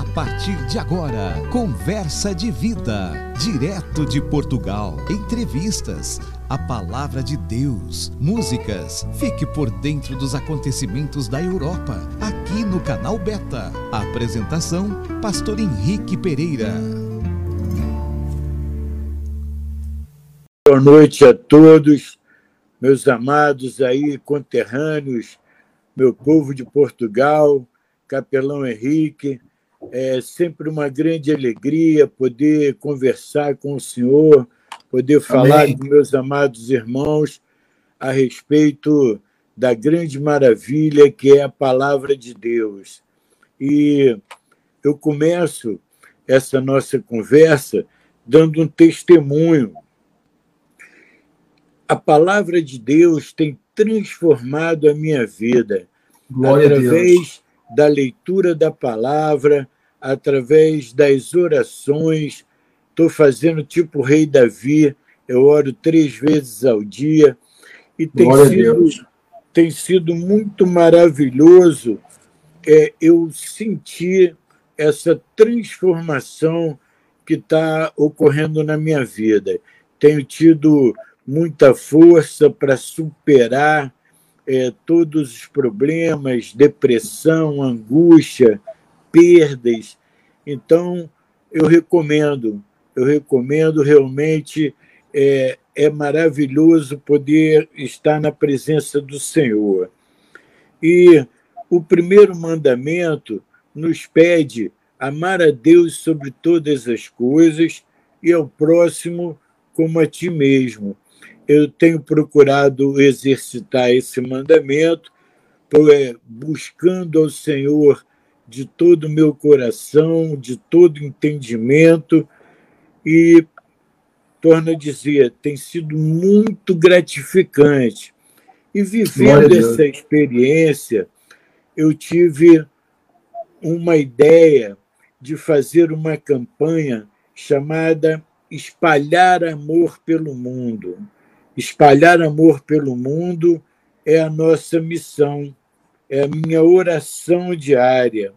A partir de agora, Conversa de Vida. Direto de Portugal. Entrevistas. A palavra de Deus. Músicas. Fique por dentro dos acontecimentos da Europa. Aqui no canal Beta. Apresentação: Pastor Henrique Pereira. Boa noite a todos, meus amados aí, conterrâneos, meu povo de Portugal, capelão Henrique é sempre uma grande alegria poder conversar com o senhor, poder falar Amém. com meus amados irmãos a respeito da grande maravilha que é a palavra de Deus. E eu começo essa nossa conversa dando um testemunho. A palavra de Deus tem transformado a minha vida Glória através da leitura da palavra, através das orações. Estou fazendo tipo o rei Davi, eu oro três vezes ao dia. E tem, sido, tem sido muito maravilhoso é, eu sentir essa transformação que está ocorrendo na minha vida. Tenho tido muita força para superar é, todos os problemas, depressão, angústia, perdas. Então, eu recomendo, eu recomendo realmente, é, é maravilhoso poder estar na presença do Senhor. E o primeiro mandamento nos pede amar a Deus sobre todas as coisas e ao próximo como a ti mesmo eu tenho procurado exercitar esse mandamento, é, buscando ao Senhor de todo o meu coração, de todo entendimento, e torno a dizer, tem sido muito gratificante. E vivendo essa experiência, eu tive uma ideia de fazer uma campanha chamada Espalhar Amor pelo Mundo. Espalhar amor pelo mundo é a nossa missão, é a minha oração diária.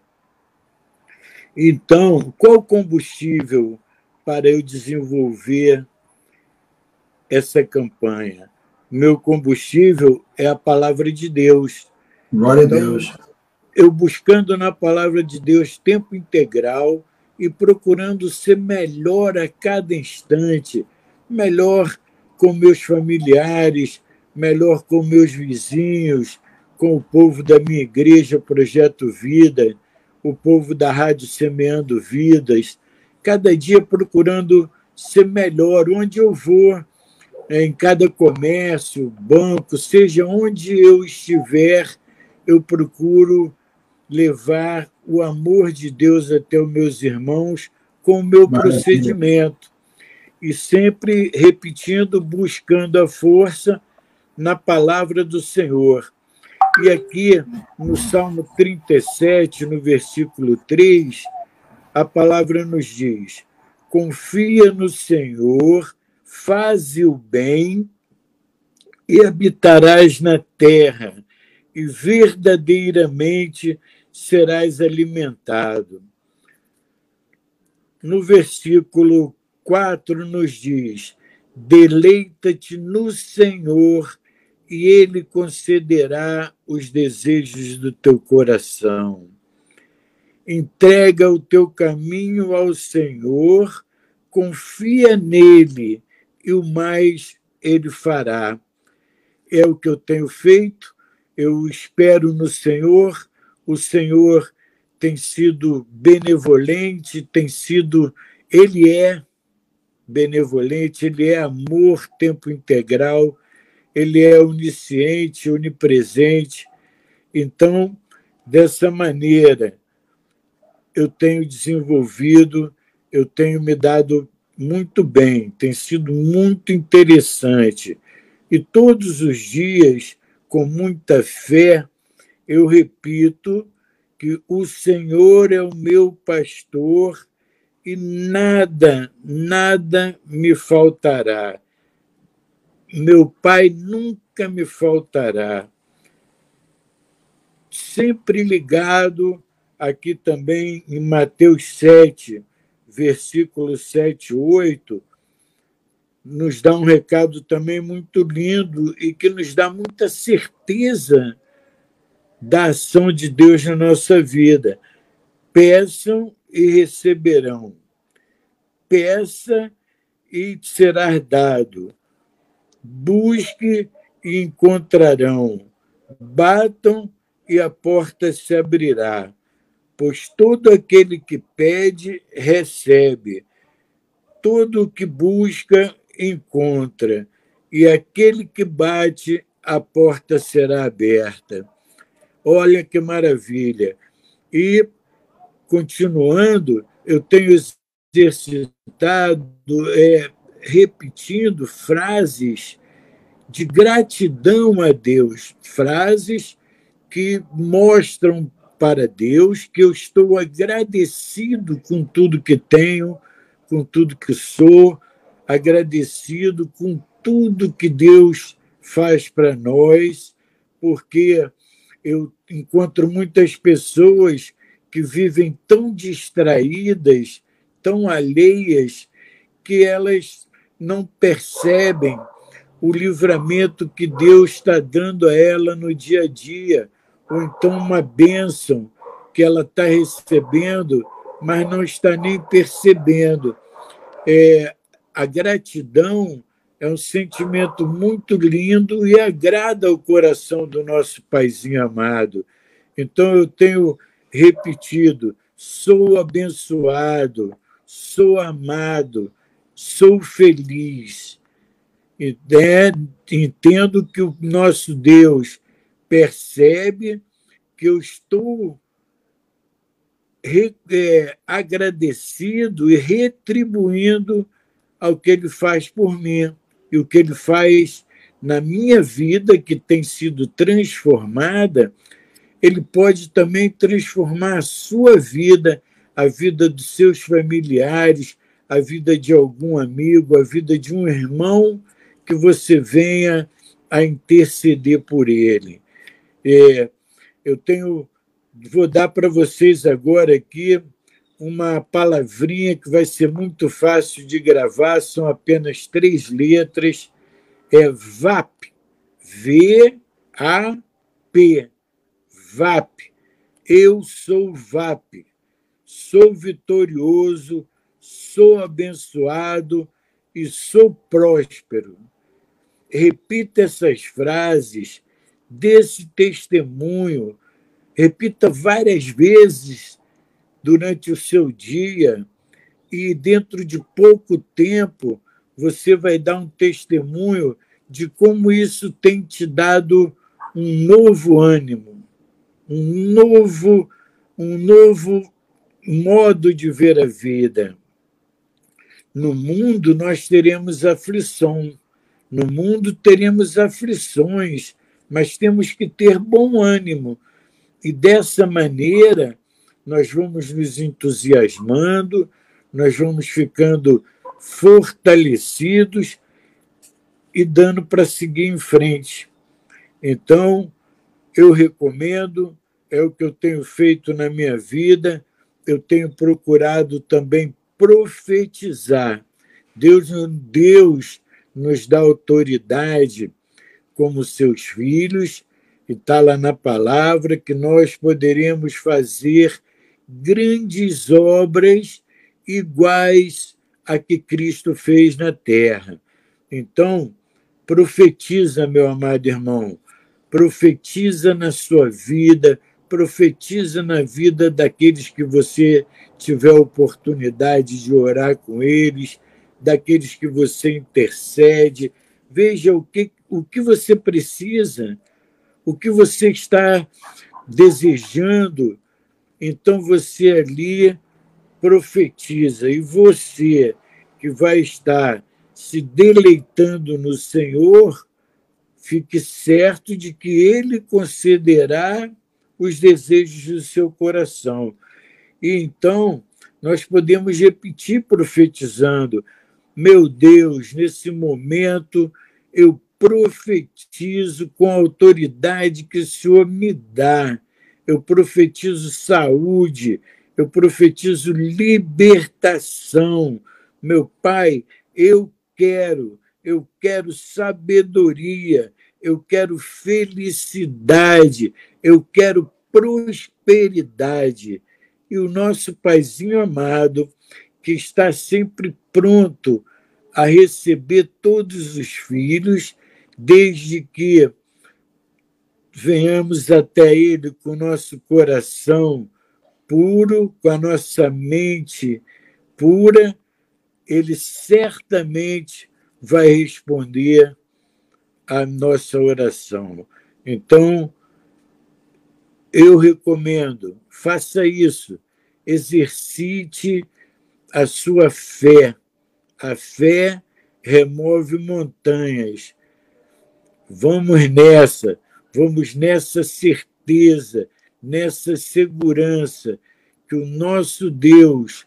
Então, qual combustível para eu desenvolver essa campanha? Meu combustível é a palavra de Deus. Glória então, a Deus. Eu buscando na palavra de Deus tempo integral e procurando ser melhor a cada instante, melhor com meus familiares, melhor com meus vizinhos, com o povo da minha igreja, Projeto Vida, o povo da Rádio Semeando Vidas, cada dia procurando ser melhor onde eu vou, em cada comércio, banco, seja onde eu estiver, eu procuro levar o amor de Deus até os meus irmãos com o meu Maravilha. procedimento e sempre repetindo, buscando a força na palavra do Senhor. E aqui no Salmo 37, no versículo 3, a palavra nos diz: Confia no Senhor, faze o bem e habitarás na terra, e verdadeiramente serás alimentado. No versículo 4 nos diz: Deleita-te no Senhor e Ele concederá os desejos do teu coração. Entrega o teu caminho ao Senhor, confia nele e o mais ele fará. É o que eu tenho feito, eu espero no Senhor, o Senhor tem sido benevolente, tem sido, ele é benevolente, ele é amor, tempo integral, ele é onisciente, onipresente. Então, dessa maneira, eu tenho desenvolvido, eu tenho me dado muito bem, tem sido muito interessante. E todos os dias, com muita fé, eu repito que o Senhor é o meu pastor e nada, nada me faltará. Meu Pai nunca me faltará. Sempre ligado aqui também em Mateus 7, versículos 7 e 8, nos dá um recado também muito lindo e que nos dá muita certeza da ação de Deus na nossa vida. Peçam e receberão. Peça e será dado. Busque e encontrarão. Batam e a porta se abrirá. Pois todo aquele que pede, recebe. Todo o que busca, encontra. E aquele que bate, a porta será aberta. Olha que maravilha. E, continuando, eu tenho exercitado, é, repetindo frases de gratidão a Deus, frases que mostram para Deus que eu estou agradecido com tudo que tenho, com tudo que sou, agradecido com tudo que Deus faz para nós, porque eu encontro muitas pessoas que vivem tão distraídas, tão alheias, que elas não percebem o livramento que Deus está dando a ela no dia a dia, ou então uma bênção que ela está recebendo, mas não está nem percebendo. É, a gratidão é um sentimento muito lindo e agrada ao coração do nosso paizinho amado. Então, eu tenho repetido: sou abençoado, sou amado, sou feliz. É, entendo que o nosso Deus percebe que eu estou é, agradecido e retribuindo ao que ele faz por mim e o que ele faz na minha vida, que tem sido transformada, ele pode também transformar a sua vida, a vida dos seus familiares, a vida de algum amigo, a vida de um irmão que você venha a interceder por ele. É, eu tenho, vou dar para vocês agora aqui uma palavrinha que vai ser muito fácil de gravar, são apenas três letras, é VAP, V-A-P, VAP. Eu sou VAP, sou vitorioso, sou abençoado e sou próspero. Repita essas frases desse testemunho, repita várias vezes durante o seu dia e dentro de pouco tempo você vai dar um testemunho de como isso tem te dado um novo ânimo, um novo, um novo modo de ver a vida. No mundo nós teremos aflição, no mundo teremos aflições, mas temos que ter bom ânimo. E dessa maneira nós vamos nos entusiasmando, nós vamos ficando fortalecidos e dando para seguir em frente. Então, eu recomendo, é o que eu tenho feito na minha vida, eu tenho procurado também profetizar. Deus, Deus nos dá autoridade como seus filhos, e está lá na palavra que nós poderemos fazer grandes obras iguais a que Cristo fez na terra. Então, profetiza, meu amado irmão, profetiza na sua vida, profetiza na vida daqueles que você tiver oportunidade de orar com eles, daqueles que você intercede. Veja o que, o que você precisa, o que você está desejando então você ali profetiza, e você que vai estar se deleitando no Senhor, fique certo de que Ele concederá os desejos do seu coração. E então nós podemos repetir profetizando: Meu Deus, nesse momento eu profetizo com a autoridade que o Senhor me dá eu profetizo saúde, eu profetizo libertação. Meu Pai, eu quero, eu quero sabedoria, eu quero felicidade, eu quero prosperidade. E o nosso Paizinho amado, que está sempre pronto a receber todos os filhos, desde que venhamos até Ele com o nosso coração puro, com a nossa mente pura, Ele certamente vai responder a nossa oração. Então, eu recomendo, faça isso, exercite a sua fé. A fé remove montanhas. Vamos nessa, vamos nessa certeza, nessa segurança que o nosso Deus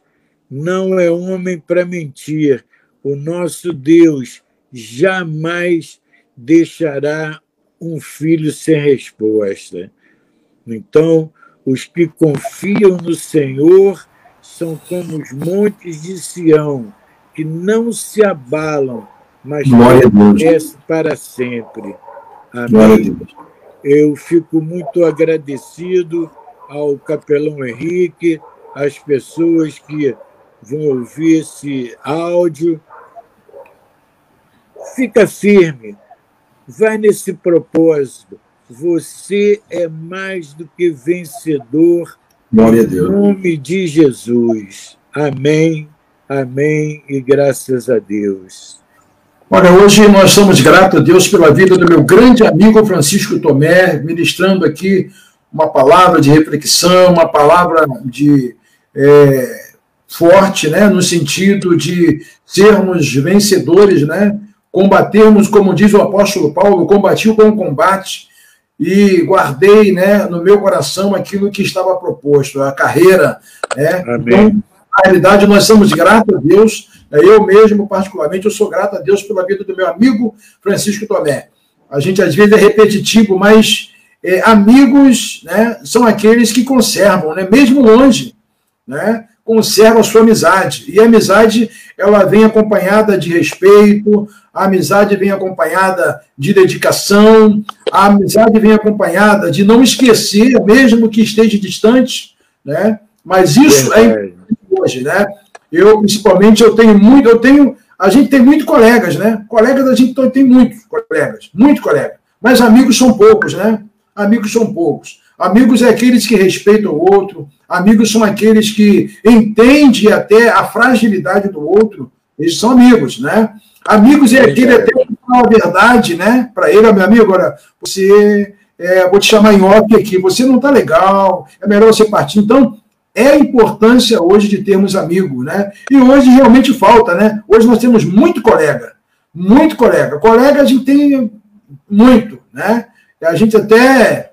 não é homem para mentir, o nosso Deus jamais deixará um filho sem resposta. Então, os que confiam no Senhor são como os montes de Sião, que não se abalam, mas permanecem para sempre. Amém. Eu fico muito agradecido ao capelão Henrique, às pessoas que vão ouvir esse áudio. Fica firme, vai nesse propósito. Você é mais do que vencedor. Glória a Deus. Em nome de Jesus. Amém, amém e graças a Deus. Olha, hoje nós somos gratos a Deus pela vida do meu grande amigo Francisco Tomé, ministrando aqui uma palavra de reflexão, uma palavra de é, forte, né, no sentido de sermos vencedores, né, combatermos, como diz o apóstolo Paulo, combati o bom combate e guardei, né, no meu coração aquilo que estava proposto, a carreira, né. Então, na realidade, nós somos gratos a Deus é, eu mesmo, particularmente, eu sou grato a Deus pela vida do meu amigo Francisco Tomé. A gente, às vezes, é repetitivo, mas é, amigos né, são aqueles que conservam, né, mesmo longe, né, conservam sua amizade. E a amizade, ela vem acompanhada de respeito, a amizade vem acompanhada de dedicação, a amizade vem acompanhada de não esquecer, mesmo que esteja distante, né? Mas isso é importante hoje, né? Eu, principalmente, eu tenho muito, eu tenho, a gente tem muitos colegas, né? Colegas a gente tem muitos colegas, muito colega. Mas amigos são poucos, né? Amigos são poucos. Amigos é aqueles que respeitam o outro, amigos são aqueles que entendem até a fragilidade do outro. Eles são amigos, né? Amigos é aquele até que fala a verdade, né? Para ele, meu amigo, agora, você, é, vou te chamar em off aqui, você não tá legal, é melhor você partir. Então, é a importância hoje de termos amigos, né? E hoje realmente falta, né? Hoje nós temos muito colega, muito colega. Colega a gente tem muito, né? A gente até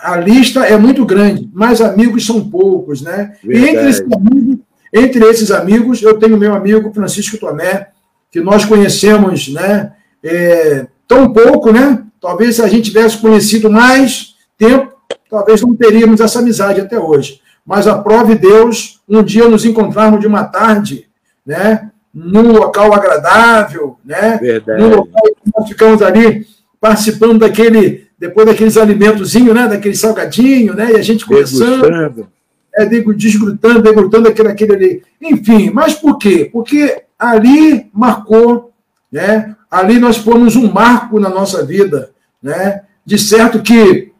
a lista é muito grande, mas amigos são poucos, né? E entre esses, amigos, entre esses amigos, eu tenho meu amigo Francisco Tomé, que nós conhecemos, né? É, tão pouco, né? Talvez se a gente tivesse conhecido mais tempo, talvez não teríamos essa amizade até hoje mas aprove Deus um dia nos encontrarmos de uma tarde, né? Num local agradável, né? Verdade. Num local que nós ficamos ali participando daquele, depois daqueles alimentozinhos, né? Daquele salgadinho, né? E a gente conversando. É, desgrutando, degutando aquele, aquele ali. Enfim, mas por quê? Porque ali marcou, né? Ali nós fomos um marco na nossa vida, né? De certo que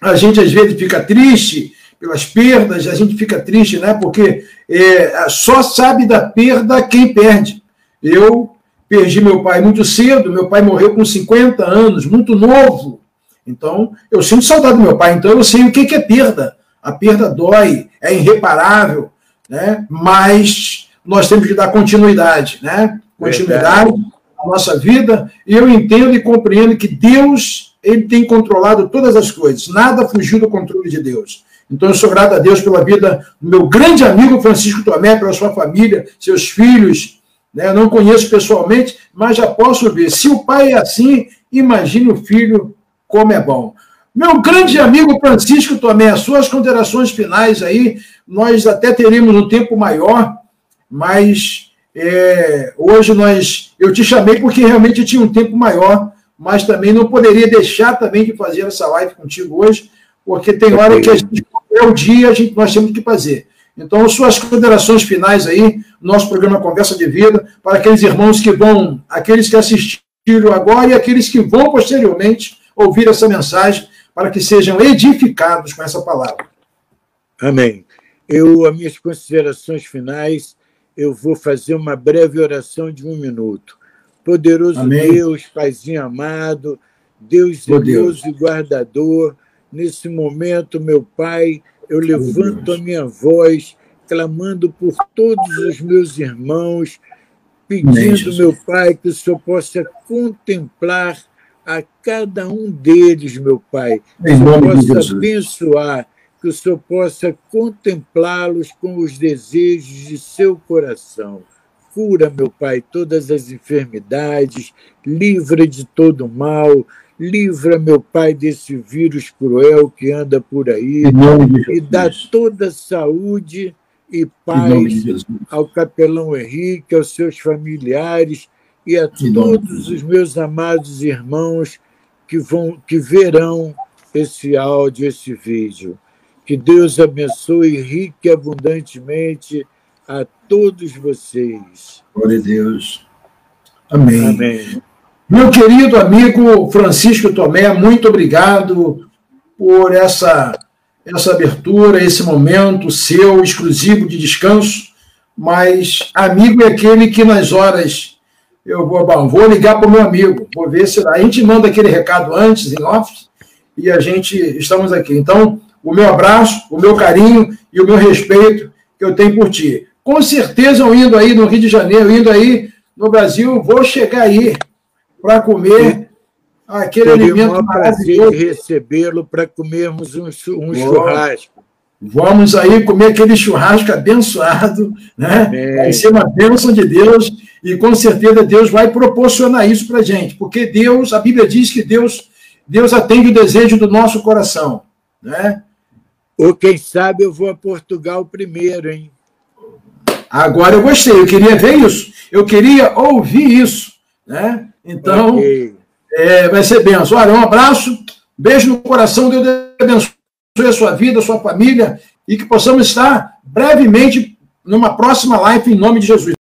a gente às vezes fica triste, pelas perdas, a gente fica triste, né? Porque é, só sabe da perda quem perde. Eu perdi meu pai muito cedo, meu pai morreu com 50 anos, muito novo. Então, eu sinto saudade do meu pai, então eu sei o que é perda. A perda dói, é irreparável, né? Mas nós temos que dar continuidade, né? Continuidade à nossa vida. E eu entendo e compreendo que Deus ele tem controlado todas as coisas. Nada fugiu do controle de Deus. Então, eu sou grato a Deus pela vida do meu grande amigo Francisco Tomé, pela sua família, seus filhos. Né? Eu não conheço pessoalmente, mas já posso ver. Se o pai é assim, imagine o filho como é bom. Meu grande amigo Francisco Tomé, suas considerações finais aí, nós até teremos um tempo maior, mas é, hoje nós, eu te chamei porque realmente tinha um tempo maior, mas também não poderia deixar também de fazer essa live contigo hoje, porque tem hora que a gente, é o dia, a gente, nós temos que fazer. Então, suas considerações finais aí, nosso programa Conversa de Vida, para aqueles irmãos que vão, aqueles que assistiram agora e aqueles que vão posteriormente ouvir essa mensagem, para que sejam edificados com essa palavra. Amém. Eu, as minhas considerações finais, eu vou fazer uma breve oração de um minuto. Poderoso Amém. Deus, Paizinho amado, Deus zeloso e guardador, nesse momento, meu Pai, eu levanto a minha voz, clamando por todos os meus irmãos, pedindo, meu Pai, que o Senhor possa contemplar a cada um deles, meu Pai, que o Senhor possa abençoar, que o Senhor possa contemplá-los com os desejos de seu coração. Cura, meu Pai, todas as enfermidades, livra de todo mal, Livra, meu Pai, desse vírus cruel que anda por aí e dá toda saúde e paz ao capelão Henrique, aos seus familiares e a todos os meus amados irmãos que vão que verão esse áudio, esse vídeo. Que Deus abençoe rique e abundantemente a todos vocês. Glória a Deus. Amém. Amém. Meu querido amigo Francisco Tomé, muito obrigado por essa, essa abertura, esse momento seu exclusivo de descanso. Mas amigo é aquele que nas horas eu vou, bom, vou ligar para o meu amigo, vou ver se a gente manda aquele recado antes em off e a gente estamos aqui. Então, o meu abraço, o meu carinho e o meu respeito que eu tenho por ti. Com certeza, eu indo aí no Rio de Janeiro, indo aí no Brasil, vou chegar aí para comer aquele Teria alimento maravilhoso. recebê-lo para comermos um, um churrasco. Vamos aí comer aquele churrasco abençoado, né? Amém. Vai ser uma bênção de Deus e com certeza Deus vai proporcionar isso para gente, porque Deus, a Bíblia diz que Deus, Deus atende o desejo do nosso coração, né? Ou quem sabe eu vou a Portugal primeiro, hein? Agora eu gostei, eu queria ver isso, eu queria ouvir isso, né? Então, okay. é, vai ser benção. Olha, um abraço, beijo no coração, Deus abençoe a sua vida, a sua família, e que possamos estar brevemente numa próxima live em nome de Jesus.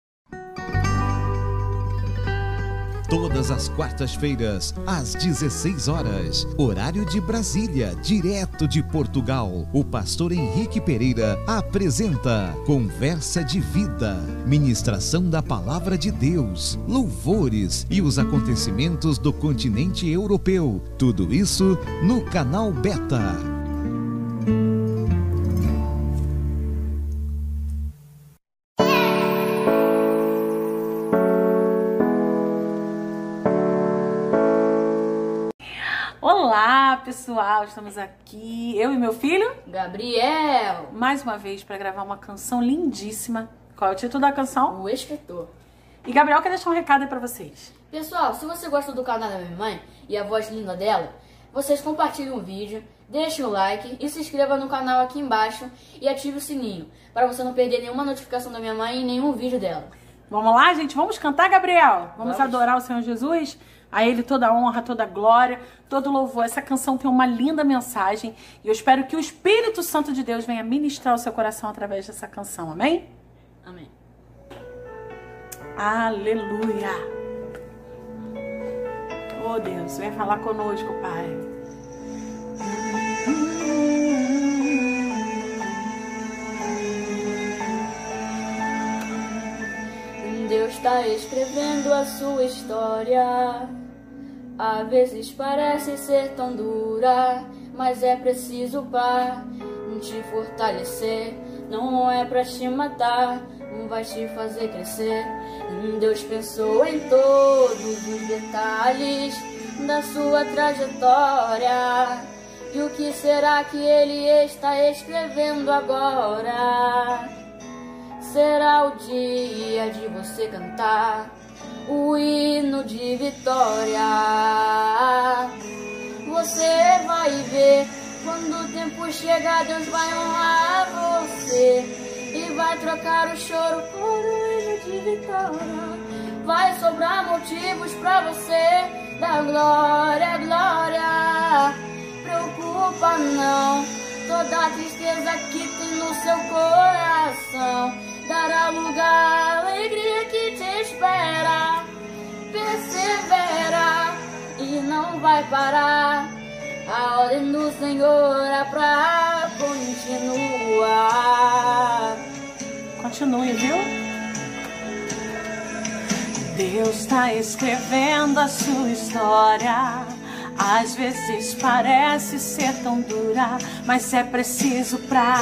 As quartas-feiras, às 16 horas, horário de Brasília, direto de Portugal. O pastor Henrique Pereira apresenta Conversa de Vida, ministração da palavra de Deus, louvores e os acontecimentos do continente europeu. Tudo isso no canal Beta. Pessoal, estamos aqui, eu e meu filho Gabriel, mais uma vez para gravar uma canção lindíssima. Qual é o título da canção? O Escritor. E Gabriel quer deixar um recado para vocês. Pessoal, se você gosta do canal da minha mãe e a voz linda dela, vocês compartilhem o vídeo, deixem o like e se inscreva no canal aqui embaixo e ative o sininho para você não perder nenhuma notificação da minha mãe e nenhum vídeo dela. Vamos lá, gente? Vamos cantar, Gabriel? Vamos, Vamos. adorar o Senhor Jesus? A Ele toda honra, toda glória, todo louvor. Essa canção tem uma linda mensagem e eu espero que o Espírito Santo de Deus venha ministrar o seu coração através dessa canção. Amém? Amém. Aleluia. Oh Deus, vem falar conosco, Pai. Deus está escrevendo a sua história. Às vezes parece ser tão dura, mas é preciso para te fortalecer. Não é para te matar, não vai te fazer crescer. Deus pensou em todos os detalhes da sua trajetória. E o que será que ele está escrevendo agora? Será o dia de você cantar o hino de vitória. você vai ver. Quando o tempo chegar, Deus vai honrar você e vai trocar o choro por um hino de vitória. Vai sobrar motivos pra você dar glória, glória. Preocupa não, toda a tristeza que tem no seu coração dará lugar à alegria que te espera. Persevera e não vai parar. A ordem do Senhor é pra continuar. Continue, viu? Deus está escrevendo a sua história. Às vezes parece ser tão dura, mas é preciso pra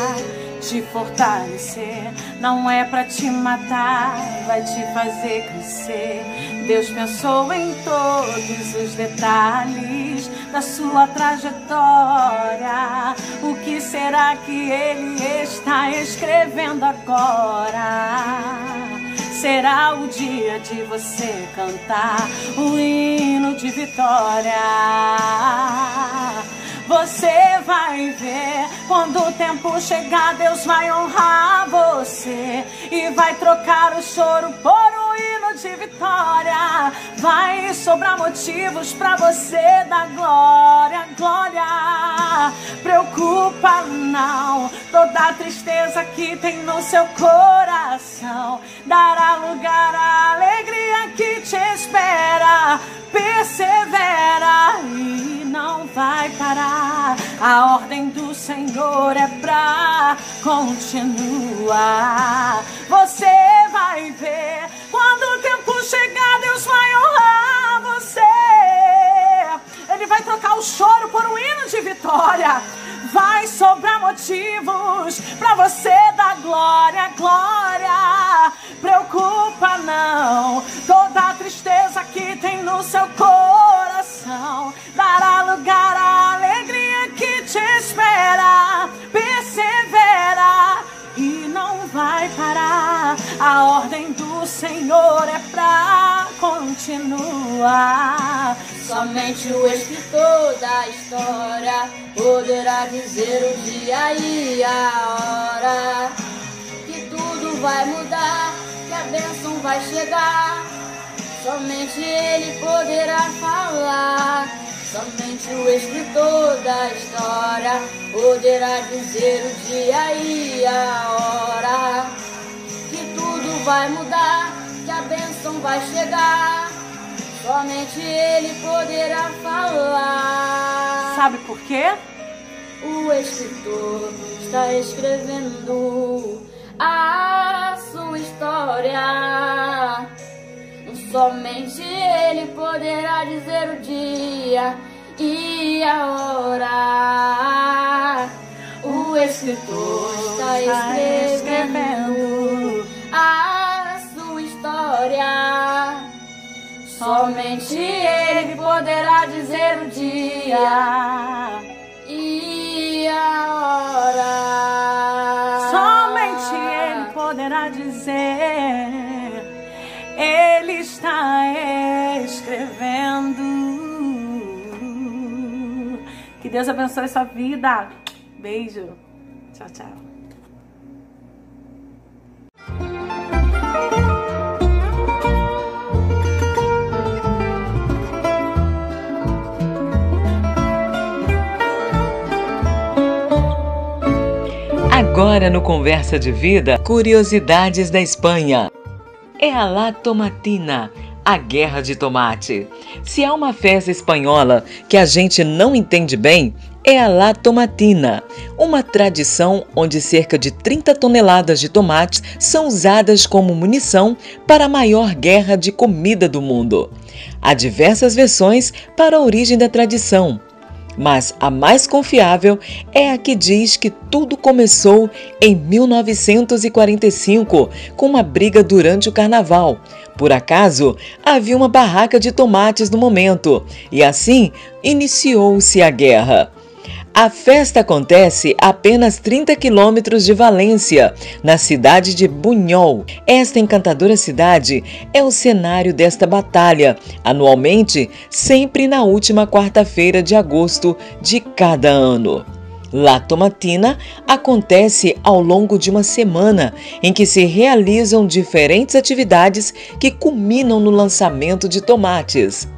te fortalecer. Não é pra te matar, vai te fazer crescer. Deus pensou em todos os detalhes da sua trajetória. O que será que Ele está escrevendo agora? será o dia de você cantar o hino de vitória. Você vai ver. Quando o tempo chegar, Deus vai honrar você e vai trocar o choro por um de vitória. Vai sobrar motivos para você dar glória, glória. Preocupa não, toda tristeza que tem no seu coração dará lugar à alegria que te espera. Persevera e não vai parar. A ordem do Senhor é pra continuar. Você vai ver chegar, Deus vai honrar você. Ele vai trocar o choro por um hino de vitória. Vai sobrar motivos para você dar glória, glória. Preocupa não, toda a tristeza que tem no seu coração dará lugar à alegria que te espera. Persevera vai parar. A ordem do Senhor é pra continuar. Somente o escritor da história poderá dizer o dia e a hora que tudo vai mudar, que a bênção vai chegar. Somente ele poderá falar. Somente o escritor da história poderá dizer o dia e a hora que tudo vai mudar, que a bênção vai chegar. Somente ele poderá falar. Sabe por quê? O escritor está escrevendo a sua história. Somente ele poderá dizer o dia e a hora. O escritor está escrevendo a sua história. Somente ele poderá dizer o dia e a hora. Somente ele poderá dizer. Escrevendo. Que Deus abençoe sua vida. Beijo. Tchau, tchau. Agora no Conversa de Vida, curiosidades da Espanha. É a La Tomatina, a guerra de tomate. Se há uma festa espanhola que a gente não entende bem, é a La Tomatina, uma tradição onde cerca de 30 toneladas de tomates são usadas como munição para a maior guerra de comida do mundo. Há diversas versões para a origem da tradição mas a mais confiável é a que diz que tudo começou em 1945 com uma briga durante o carnaval. Por acaso, havia uma barraca de tomates no momento e assim iniciou-se a guerra. A festa acontece a apenas 30 quilômetros de Valência, na cidade de Bunhol. Esta encantadora cidade é o cenário desta batalha, anualmente, sempre na última quarta-feira de agosto de cada ano. La Tomatina acontece ao longo de uma semana em que se realizam diferentes atividades que culminam no lançamento de tomates.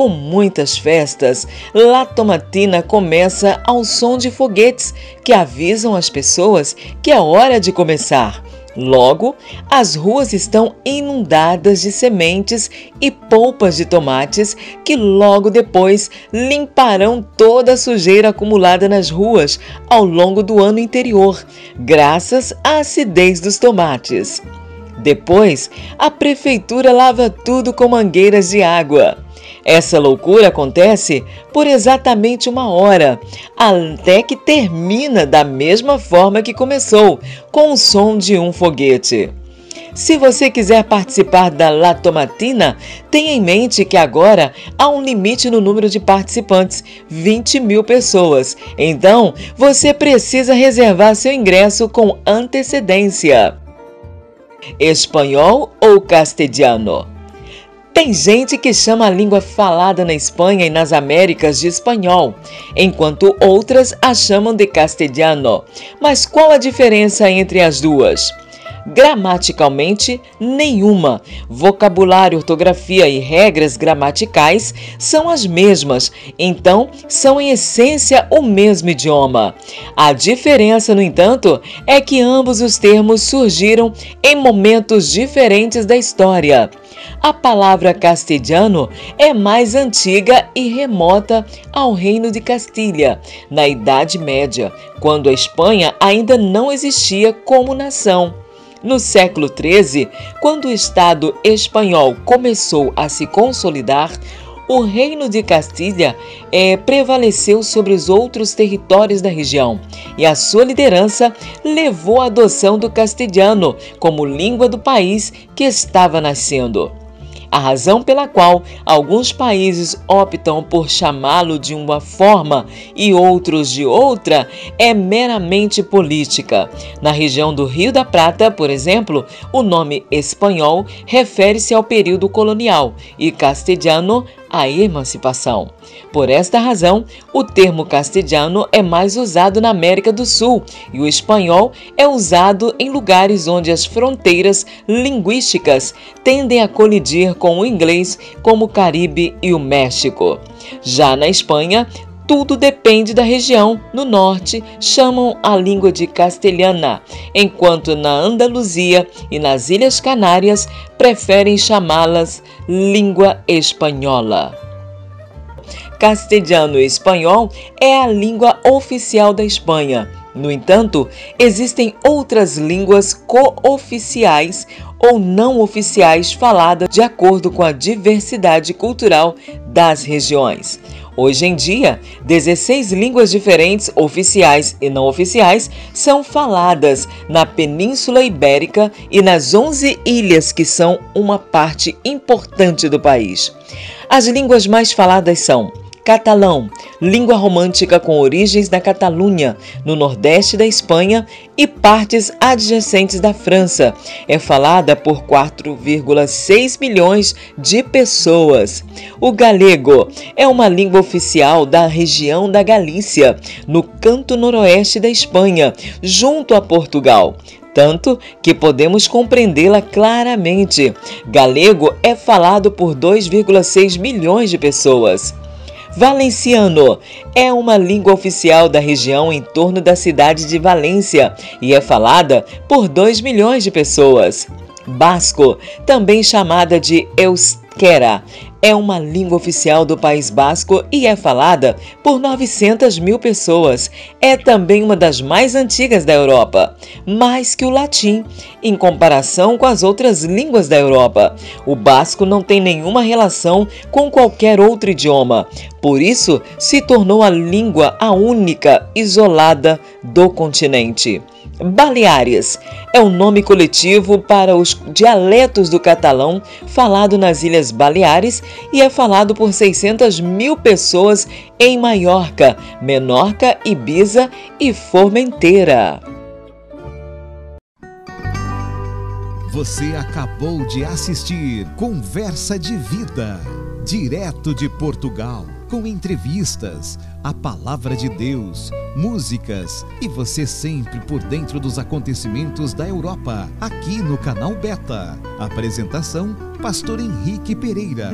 Com muitas festas, La Tomatina começa ao som de foguetes que avisam as pessoas que é hora de começar. Logo, as ruas estão inundadas de sementes e polpas de tomates que logo depois limparão toda a sujeira acumulada nas ruas ao longo do ano interior, graças à acidez dos tomates. Depois, a prefeitura lava tudo com mangueiras de água. Essa loucura acontece por exatamente uma hora, até que termina da mesma forma que começou, com o som de um foguete. Se você quiser participar da Latomatina, tenha em mente que agora há um limite no número de participantes 20 mil pessoas. Então, você precisa reservar seu ingresso com antecedência. Espanhol ou castelhano? Tem gente que chama a língua falada na Espanha e nas Américas de espanhol, enquanto outras a chamam de castelhano. Mas qual a diferença entre as duas? Gramaticalmente, nenhuma. Vocabulário, ortografia e regras gramaticais são as mesmas, então são em essência o mesmo idioma. A diferença, no entanto, é que ambos os termos surgiram em momentos diferentes da história. A palavra castelhano é mais antiga e remota ao Reino de Castilha, na Idade Média, quando a Espanha ainda não existia como nação. No século XIII, quando o Estado espanhol começou a se consolidar, o Reino de Castilha é, prevaleceu sobre os outros territórios da região e a sua liderança levou à adoção do castelhano como língua do país que estava nascendo. A razão pela qual alguns países optam por chamá-lo de uma forma e outros de outra é meramente política. Na região do Rio da Prata, por exemplo, o nome espanhol refere-se ao período colonial e castelhano à emancipação. Por esta razão, o termo castelhano é mais usado na América do Sul e o espanhol é usado em lugares onde as fronteiras linguísticas tendem a colidir com o inglês, como o Caribe e o México. Já na Espanha, tudo depende da região. No norte, chamam a língua de castelhana, enquanto na Andaluzia e nas Ilhas Canárias preferem chamá-las língua espanhola. Castelhano espanhol é a língua oficial da Espanha. No entanto, existem outras línguas cooficiais ou não oficiais faladas de acordo com a diversidade cultural das regiões. Hoje em dia, 16 línguas diferentes, oficiais e não oficiais, são faladas na Península Ibérica e nas 11 ilhas que são uma parte importante do país. As línguas mais faladas são Catalão, língua romântica com origens na Catalunha, no nordeste da Espanha e partes adjacentes da França. É falada por 4,6 milhões de pessoas. O galego é uma língua oficial da região da Galícia, no canto noroeste da Espanha, junto a Portugal tanto que podemos compreendê-la claramente. Galego é falado por 2,6 milhões de pessoas. Valenciano é uma língua oficial da região em torno da cidade de Valência e é falada por 2 milhões de pessoas. Basco, também chamada de euskera, é uma língua oficial do País Basco e é falada por 900 mil pessoas. É também uma das mais antigas da Europa, mais que o latim, em comparação com as outras línguas da Europa. O basco não tem nenhuma relação com qualquer outro idioma, Por isso, se tornou a língua a única isolada do continente. Baleares é o um nome coletivo para os dialetos do catalão falado nas Ilhas Baleares e é falado por 600 mil pessoas em Maiorca, Menorca, Ibiza e Formentera. Você acabou de assistir Conversa de Vida, direto de Portugal, com entrevistas, a palavra de Deus, músicas e você sempre por dentro dos acontecimentos da Europa, aqui no canal Beta. Apresentação: Pastor Henrique Pereira.